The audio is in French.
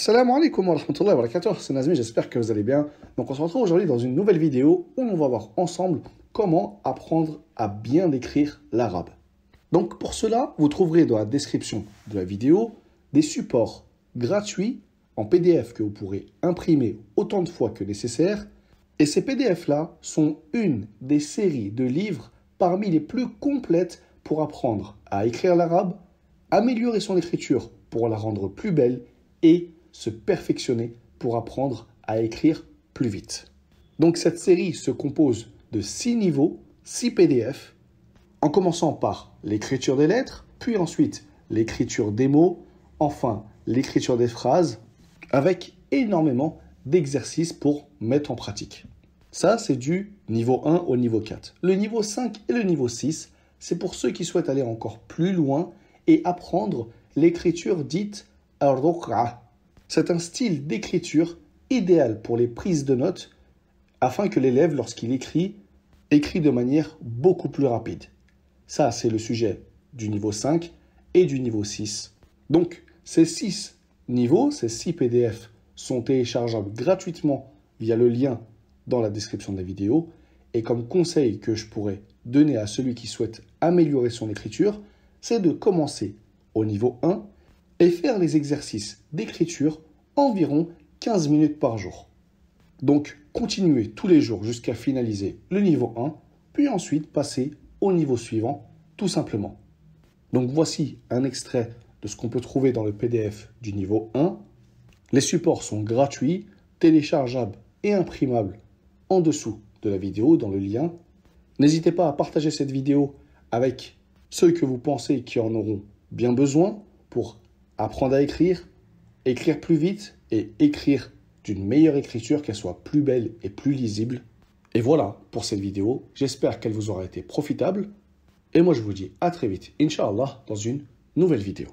Assalamu alaikum wa rahmatullahi wa barakatuh, c'est Nazmi, j'espère que vous allez bien. Donc on se retrouve aujourd'hui dans une nouvelle vidéo où on va voir ensemble comment apprendre à bien écrire l'arabe. Donc pour cela, vous trouverez dans la description de la vidéo des supports gratuits en PDF que vous pourrez imprimer autant de fois que nécessaire. Et ces PDF-là sont une des séries de livres parmi les plus complètes pour apprendre à écrire l'arabe, améliorer son écriture pour la rendre plus belle et se perfectionner pour apprendre à écrire plus vite. Donc cette série se compose de 6 niveaux, 6 PDF, en commençant par l'écriture des lettres, puis ensuite l'écriture des mots, enfin l'écriture des phrases, avec énormément d'exercices pour mettre en pratique. Ça, c'est du niveau 1 au niveau 4. Le niveau 5 et le niveau 6, c'est pour ceux qui souhaitent aller encore plus loin et apprendre l'écriture dite al C'est un style d'écriture idéal pour les prises de notes afin que l'élève, lorsqu'il écrit, écrit de manière beaucoup plus rapide. Ça, c'est le sujet du niveau 5 et du niveau 6. Donc, ces 6 niveaux, ces 6 PDF sont téléchargeables gratuitement via le lien dans la description de la vidéo. Et comme conseil que je pourrais donner à celui qui souhaite améliorer son écriture, c'est de commencer au niveau 1 et faire les exercices d'écriture environ 15 minutes par jour. Donc, continuez tous les jours jusqu'à finaliser le niveau 1, puis ensuite passer au niveau suivant, tout simplement. Donc voici un extrait de ce qu'on peut trouver dans le PDF du niveau 1. Les supports sont gratuits, téléchargeables et imprimables en dessous de la vidéo dans le lien. N'hésitez pas à partager cette vidéo avec ceux que vous pensez qui en auront bien besoin pour apprendre à écrire, écrire plus vite et écrire d'une meilleure écriture, qu'elle soit plus belle et plus lisible. Et voilà pour cette vidéo. J'espère qu'elle vous aura été profitable. Et moi, je vous dis à très vite, Inch'Allah, dans une nouvelle vidéo.